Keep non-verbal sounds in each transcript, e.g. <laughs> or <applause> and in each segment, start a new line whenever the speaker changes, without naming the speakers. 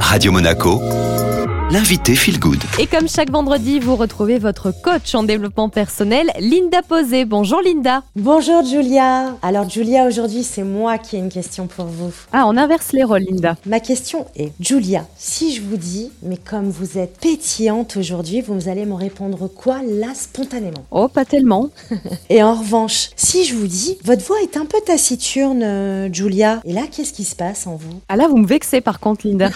Radio Monaco, l'invité Feel Good.
Et comme chaque vendredi, vous retrouvez votre coach en développement personnel, Linda Posé. Bonjour Linda.
Bonjour Julia. Alors Julia, aujourd'hui c'est moi qui ai une question pour vous.
Ah, on inverse les rôles Linda.
Ma question est, Julia, si je vous dis, mais comme vous êtes pétillante aujourd'hui, vous allez me répondre quoi là spontanément?
Oh, pas tellement. <laughs>
Et en revanche, si je vous dis, votre voix est un peu taciturne, euh, Julia, et là qu'est-ce qui se passe en vous?
Ah là, vous me vexez par contre Linda.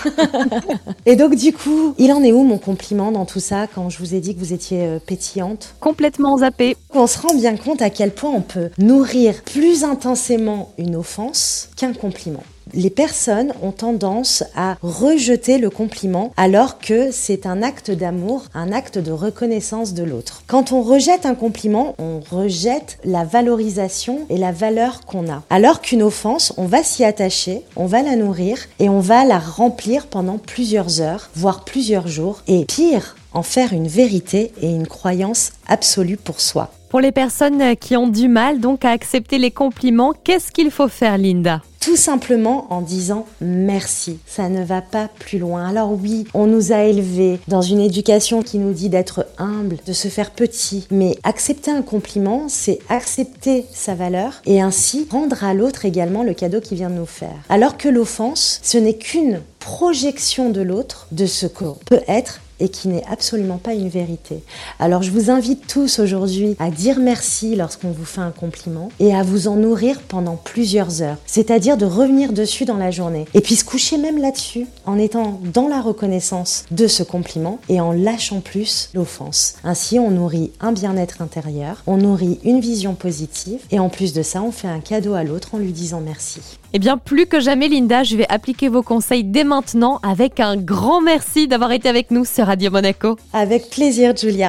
<laughs>
Et donc du coup, il en est où mon compliment dans tout ça quand je vous ai dit que vous étiez euh, pétillante?
Complètement zappé.
On se rend bien compte à quel point on peut nourrir plus intensément une offense qu'un compliment. Les personnes ont tendance à rejeter le compliment alors que c'est un acte d'amour, un acte de reconnaissance de l'autre. Quand on rejette un compliment, on rejette la valorisation et la valeur qu'on a. Alors qu'une offense, on va s'y attacher, on va la nourrir et on va la remplir pendant plusieurs heures, voire plusieurs jours. Et pire, en faire une vérité et une croyance absolue pour soi.
Pour les personnes qui ont du mal donc à accepter les compliments, qu'est-ce qu'il faut faire Linda?
Tout simplement en disant merci. Ça ne va pas plus loin. Alors oui, on nous a élevés dans une éducation qui nous dit d'être humble, de se faire petit. Mais accepter un compliment, c'est accepter sa valeur et ainsi rendre à l'autre également le cadeau qu'il vient de nous faire. Alors que l'offense, ce n'est qu'une projection de l'autre de ce qu'on peut être et qui n'est absolument pas une vérité. Alors je vous invite tous aujourd'hui à dire merci lorsqu'on vous fait un compliment et à vous en nourrir pendant plusieurs heures, c'est-à-dire de revenir dessus dans la journée et puis se coucher même là-dessus en étant dans la reconnaissance de ce compliment et en lâchant plus l'offense. Ainsi on nourrit un bien-être intérieur, on nourrit une vision positive et en plus de ça on fait un cadeau à l'autre en lui disant merci.
Eh bien, plus que jamais, Linda, je vais appliquer vos conseils dès maintenant avec un grand merci d'avoir été avec nous sur Radio Monaco.
Avec plaisir, Julia.